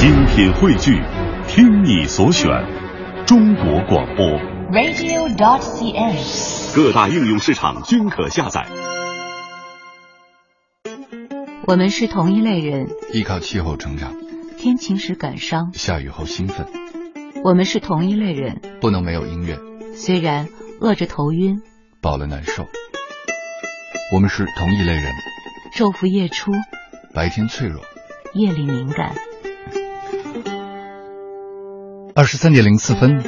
精品汇聚，听你所选，中国广播。radio.dot.cn，。各大应用市场均可下载。我们是同一类人，依靠气候成长，天晴时感伤；下雨后兴奋。我们是同一类人，不能没有音乐，虽然饿着头晕，饱了难受。我们是同一类人，昼伏夜出，白天脆弱，夜里敏感。二十三点零四分，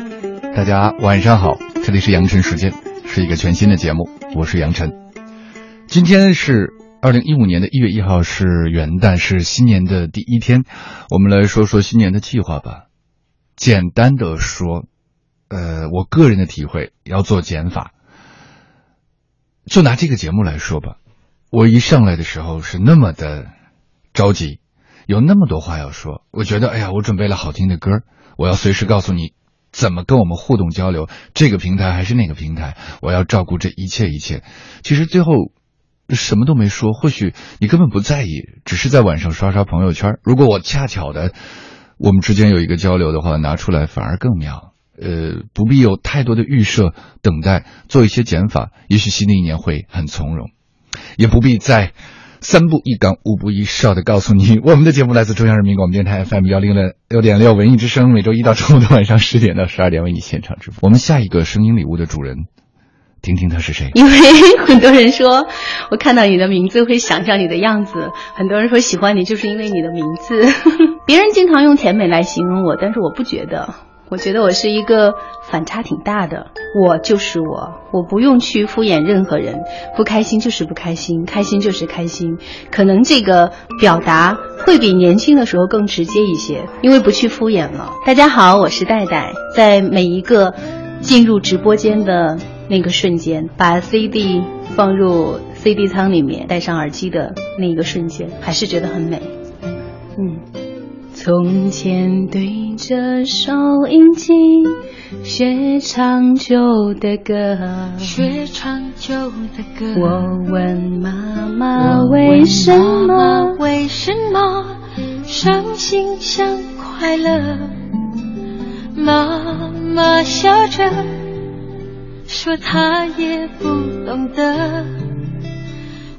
大家晚上好，这里是杨晨时间，是一个全新的节目，我是杨晨。今天是二零一五年的一月一号，是元旦，是新年的第一天。我们来说说新年的计划吧。简单的说，呃，我个人的体会要做减法。就拿这个节目来说吧，我一上来的时候是那么的着急，有那么多话要说。我觉得，哎呀，我准备了好听的歌，我要随时告诉你怎么跟我们互动交流，这个平台还是那个平台，我要照顾这一切一切。其实最后什么都没说，或许你根本不在意，只是在晚上刷刷朋友圈。如果我恰巧的我们之间有一个交流的话，拿出来反而更妙。呃，不必有太多的预设，等待做一些减法，也许新的一年会很从容，也不必再三步一岗，五步一哨的告诉你，我们的节目来自中央人民广播电台 FM 幺零的六点六文艺之声，每周一到周五的晚上十点到十二点为你现场直播。我们下一个声音礼物的主人，听听他是谁？因为很多人说，我看到你的名字会想象你的样子，很多人说喜欢你就是因为你的名字。别人经常用甜美来形容我，但是我不觉得。我觉得我是一个反差挺大的，我就是我，我不用去敷衍任何人，不开心就是不开心，开心就是开心。可能这个表达会比年轻的时候更直接一些，因为不去敷衍了。大家好，我是戴戴，在每一个进入直播间的那个瞬间，把 CD 放入 CD 仓里面，戴上耳机的那一个瞬间，还是觉得很美。嗯。从前对着收音机学唱旧的歌，学唱旧的歌。我问妈妈为什么为什么伤心像快乐？妈妈笑着说她也不懂得。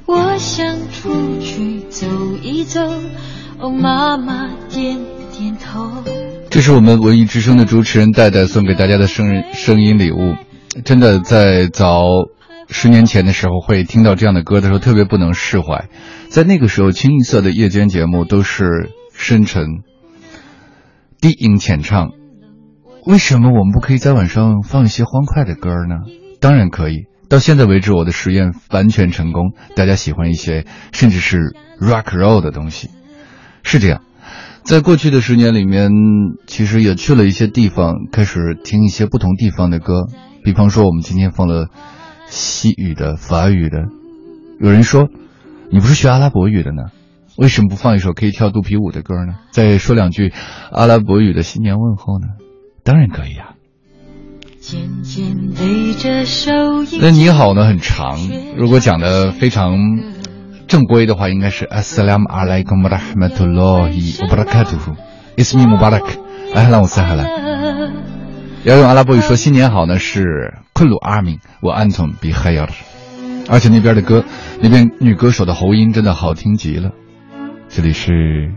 我想出去走一走。哦，妈妈点点头。这是我们文艺之声的主持人戴戴送给大家的生日声音礼物。真的，在早十年前的时候，会听到这样的歌的时候，特别不能释怀。在那个时候，清一色的夜间节目都是深沉、低音浅唱。为什么我们不可以在晚上放一些欢快的歌呢？当然可以。到现在为止，我的实验完全成功。大家喜欢一些，甚至是 rock roll 的东西。是这样，在过去的十年里面，其实也去了一些地方，开始听一些不同地方的歌。比方说，我们今天放了西语的、法语的。有人说，你不是学阿拉伯语的呢，为什么不放一首可以跳肚皮舞的歌呢？再说两句阿拉伯语的新年问候呢？当然可以、啊。那你好呢很长，如果讲的非常。正规的话应该是 Assalamu alaikum warahmatullahi wabarakatuh Ismi Mubarak Ahlan wa sahlan 要用阿拉伯语说新年好呢是 Kullu amin wa antum bi khair 而且那边的歌那边女歌手的喉音真的好听极了这里是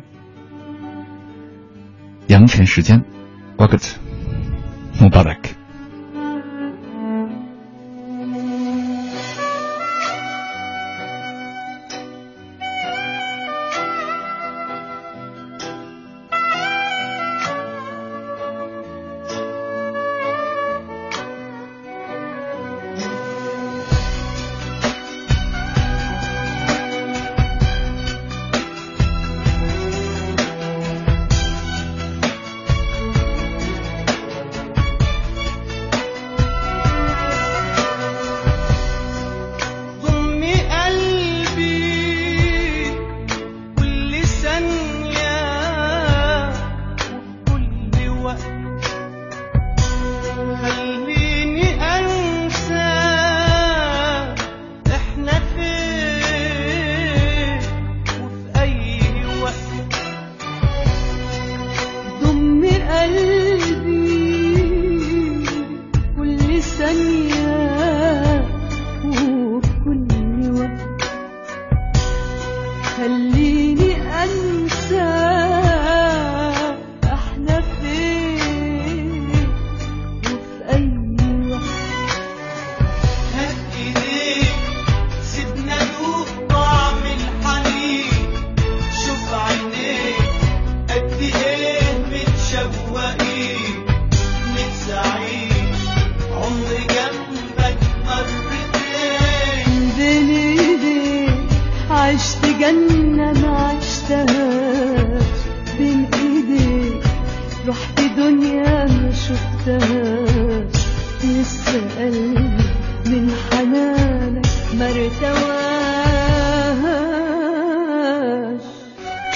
阳晨时间 Waqt Mubarak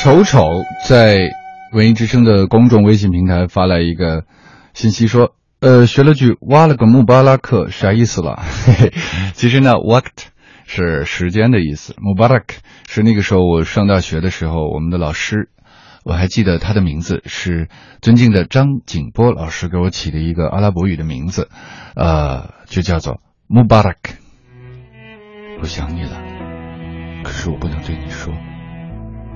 丑丑在文艺之声的公众微信平台发来一个信息说，呃，学了句挖了个穆巴拉克，啥意思了？嘿嘿，其实呢，waqt 是时间的意思，mubarak 是那个时候我上大学的时候，我们的老师，我还记得他的名字是尊敬的张景波老师给我起的一个阿拉伯语的名字，呃，就叫做 mubarak。我想你了，可是我不能对你说。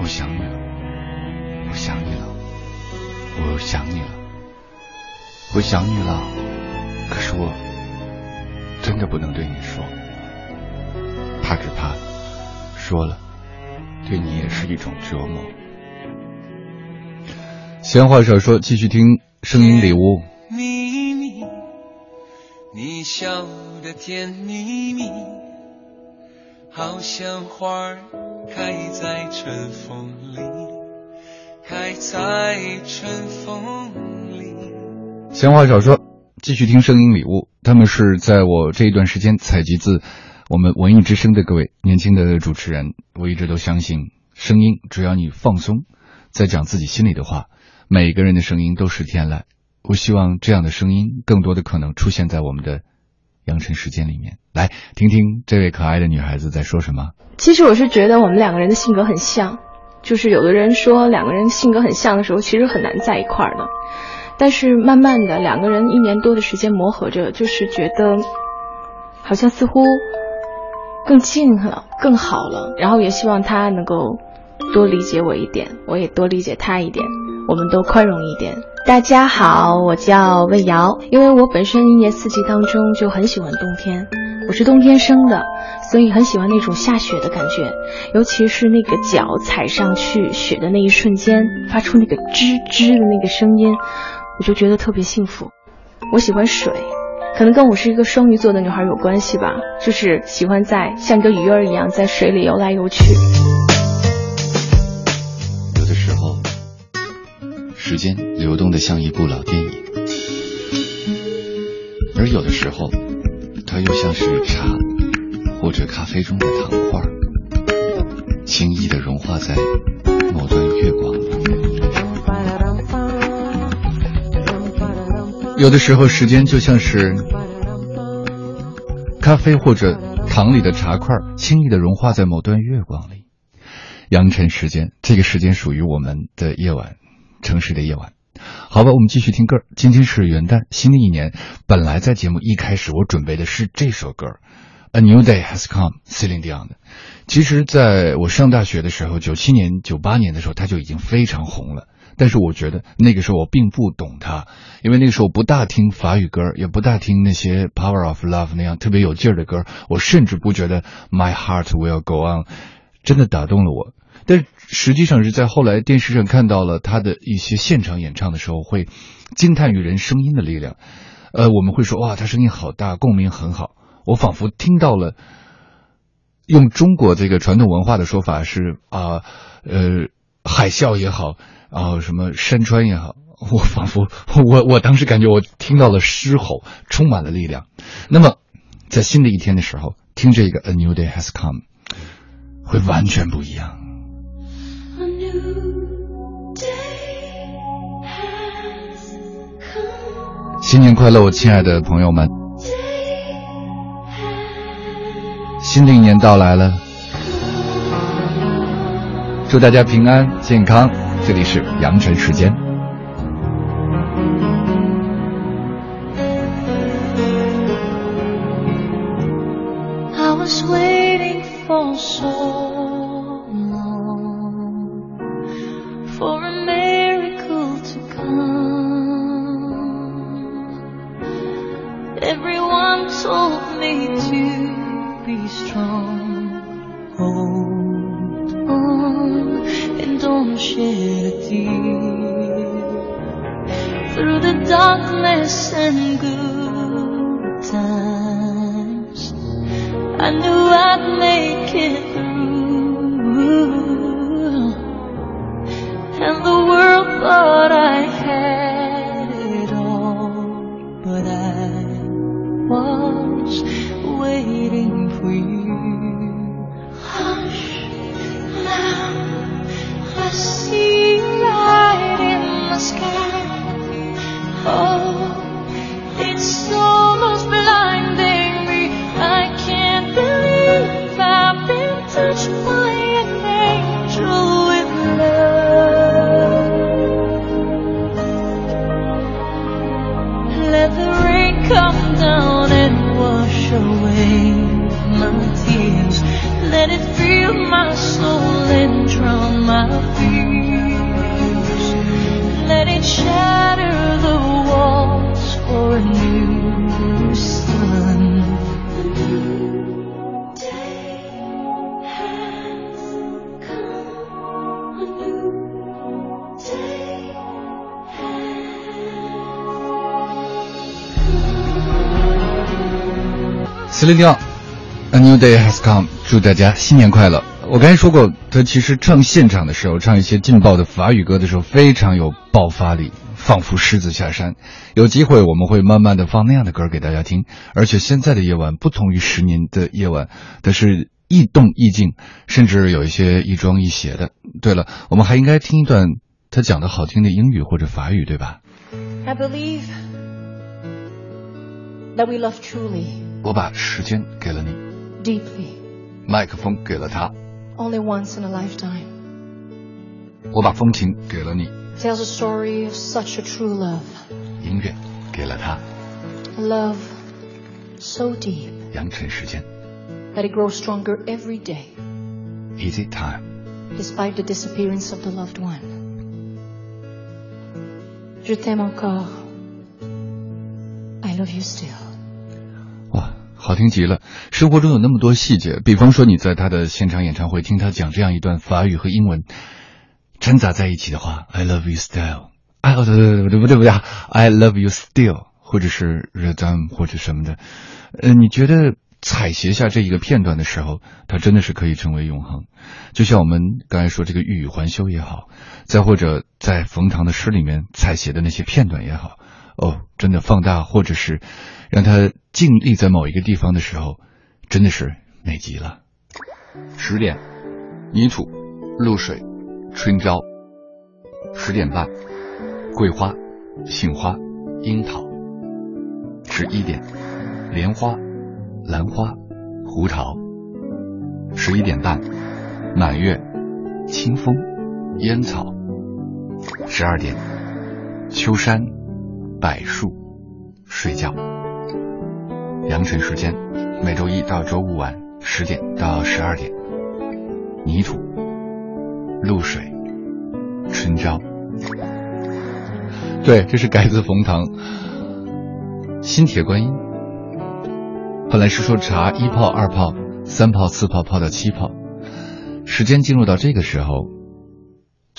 我想你了，我想你了，我想你了，我想你了。可是我真的不能对你说，怕只怕说了，对你也是一种折磨。闲话少说，继续听声音礼物。秘密，你笑的甜蜜蜜，好像花儿。开在春风里，开在春风里。闲话少说，继续听声音礼物。他们是在我这一段时间采集自我们文艺之声的各位年轻的主持人。我一直都相信，声音只要你放松，在讲自己心里的话，每个人的声音都是天籁。我希望这样的声音更多的可能出现在我们的。阳晨时间里面，来听听这位可爱的女孩子在说什么。其实我是觉得我们两个人的性格很像，就是有的人说两个人性格很像的时候，其实很难在一块儿的。但是慢慢的，两个人一年多的时间磨合着，就是觉得好像似乎更近了，更好了。然后也希望他能够多理解我一点，我也多理解他一点，我们都宽容一点。大家好，我叫魏瑶。因为我本身一年四季当中就很喜欢冬天，我是冬天生的，所以很喜欢那种下雪的感觉，尤其是那个脚踩上去雪的那一瞬间，发出那个吱吱的那个声音，我就觉得特别幸福。我喜欢水，可能跟我是一个双鱼座的女孩有关系吧，就是喜欢在像个鱼儿一样在水里游来游去。时间流动的像一部老电影，而有的时候，它又像是茶或者咖啡中的糖块，轻易的融化在某段月光里。有的时候，时间就像是咖啡或者糖里的茶块，轻易的融化在某段月光里。阳晨时间，这个时间属于我们的夜晚。城市的夜晚，好吧，我们继续听歌。今天是元旦，新的一年。本来在节目一开始，我准备的是这首歌，《A New Day Has Come》，Celine Dion 的。其实，在我上大学的时候，九七年、九八年的时候，他就已经非常红了。但是，我觉得那个时候我并不懂他，因为那个时候不大听法语歌，也不大听那些《Power of Love》那样特别有劲儿的歌。我甚至不觉得《My Heart Will Go On》真的打动了我。但实际上是在后来电视上看到了他的一些现场演唱的时候，会惊叹于人声音的力量。呃，我们会说哇，他声音好大，共鸣很好。我仿佛听到了，用中国这个传统文化的说法是啊，呃，海啸也好，啊，什么山川也好，我仿佛我我当时感觉我听到了狮吼，充满了力量。那么，在新的一天的时候，听这个《A New Day Has Come》，会完全不一样。新年快乐，我亲爱的朋友们！新的一年到来了，祝大家平安健康。这里是阳晨时间。see through the darkness and good. Wash away my tears. Let it fill my soul and drown my fears. Let it shatter the 司令调，A New Day Has Come，祝大家新年快乐。我刚才说过，他其实唱现场的时候，唱一些劲爆的法语歌的时候，非常有爆发力，仿佛狮子下山。有机会我们会慢慢的放那样的歌给大家听。而且现在的夜晚不同于十年的夜晚，它是亦动亦静，甚至有一些亦庄亦谐的。对了，我们还应该听一段他讲的好听的英语或者法语，对吧？I believe that we love truly, 我把时间给了你， deeply, 麦克风给了他， only once in a lifetime. 我把风琴给了你， Tells a story of such a true love. 音乐给了他。 A love so deep 阳晨时间 that it grows stronger every day, ，Easy Time。 despite the disappearance of the loved one. Je t'aime encore. I love you still. 好听极了！生活中有那么多细节，比方说你在他的现场演唱会听他讲这样一段法语和英文掺杂在一起的话，I love you still，哎，哦对对对不对不对不对，I love you still，或者是 r e d a m 或者什么的，呃，你觉得采撷下这一个片段的时候，它真的是可以成为永恒。就像我们刚才说这个欲语还休也好，再或者在冯唐的诗里面采写的那些片段也好，哦，真的放大或者是让它静立在某一个地方的时候，真的是美极了。十点，泥土、露水、春朝。十点半，桂花、杏花、樱桃。十一点，莲花、兰花、胡桃。十一点半，满月、清风、烟草。十二点，秋山、柏树，睡觉。阳晨时间，每周一到周五晚十点到十二点。泥土、露水、春朝。对，这是改自冯唐《新铁观音》。本来是说茶一泡、二泡、三泡、四泡泡到七泡，时间进入到这个时候，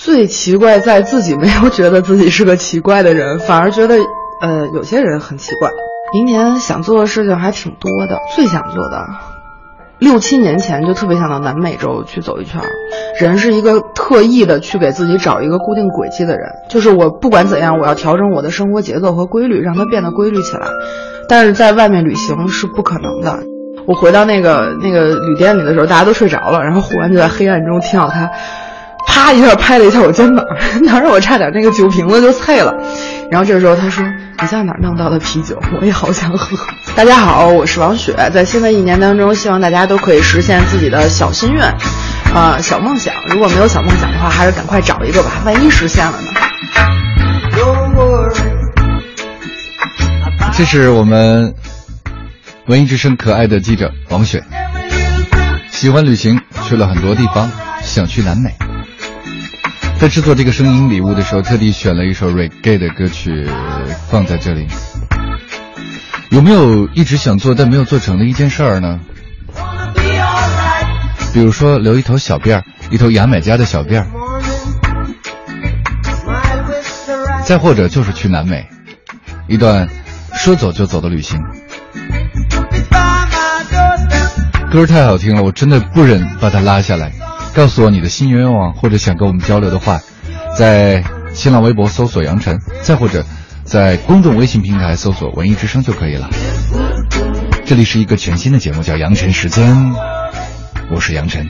最奇怪在自己没有觉得自己是个奇怪的人，反而觉得呃有些人很奇怪。明年想做的事情还挺多的，最想做的六七年前就特别想到南美洲去走一圈。人是一个特意的去给自己找一个固定轨迹的人，就是我不管怎样，我要调整我的生活节奏和规律，让它变得规律起来。但是在外面旅行是不可能的。我回到那个那个旅店里的时候，大家都睡着了，然后忽然就在黑暗中听到他。啪一下拍了一下我肩膀，当时我差点那个酒瓶子就碎了。然后这个时候他说：“你在哪儿弄到的啤酒？我也好想喝。”大家好，我是王雪，在新的一年当中，希望大家都可以实现自己的小心愿，啊、小梦想。如果没有小梦想的话，还是赶快找一个吧，万一实现了呢？这是我们文艺之声可爱的记者王雪，喜欢旅行，去了很多地方，想去南美。在制作这个声音礼物的时候，特地选了一首 reggae 的歌曲放在这里。有没有一直想做但没有做成的一件事儿呢？比如说留一头小辫儿，一头牙买加的小辫儿。再或者就是去南美，一段说走就走的旅行。歌太好听了，我真的不忍把它拉下来。告诉我你的新愿望或者想跟我们交流的话，在新浪微博搜索“杨晨”，再或者在公众微信平台搜索“文艺之声”就可以了。这里是一个全新的节目，叫《杨晨时间》，我是杨晨。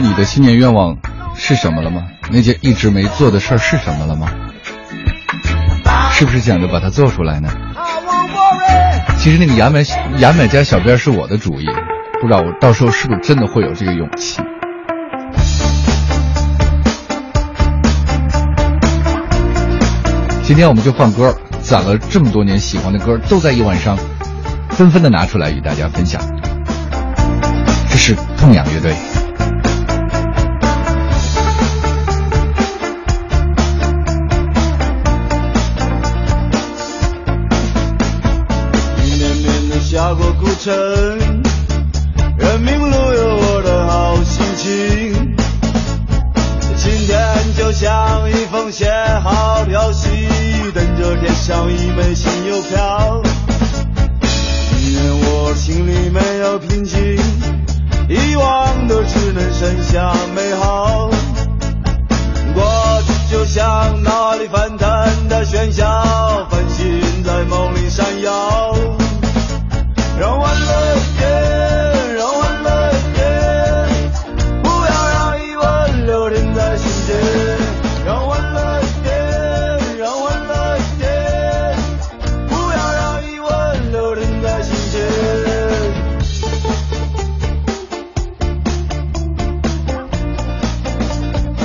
你的新年愿望是什么了吗？那件一直没做的事儿是什么了吗？是不是想着把它做出来呢？其实那个牙买牙买加小辫是我的主意，不知道我到时候是不是真的会有这个勇气。今天我们就放歌，攒了这么多年喜欢的歌，都在一晚上纷纷的拿出来与大家分享。这是痛仰乐队。晨，人民路有我的好心情。今天就像一封写好的信，等着贴上一枚新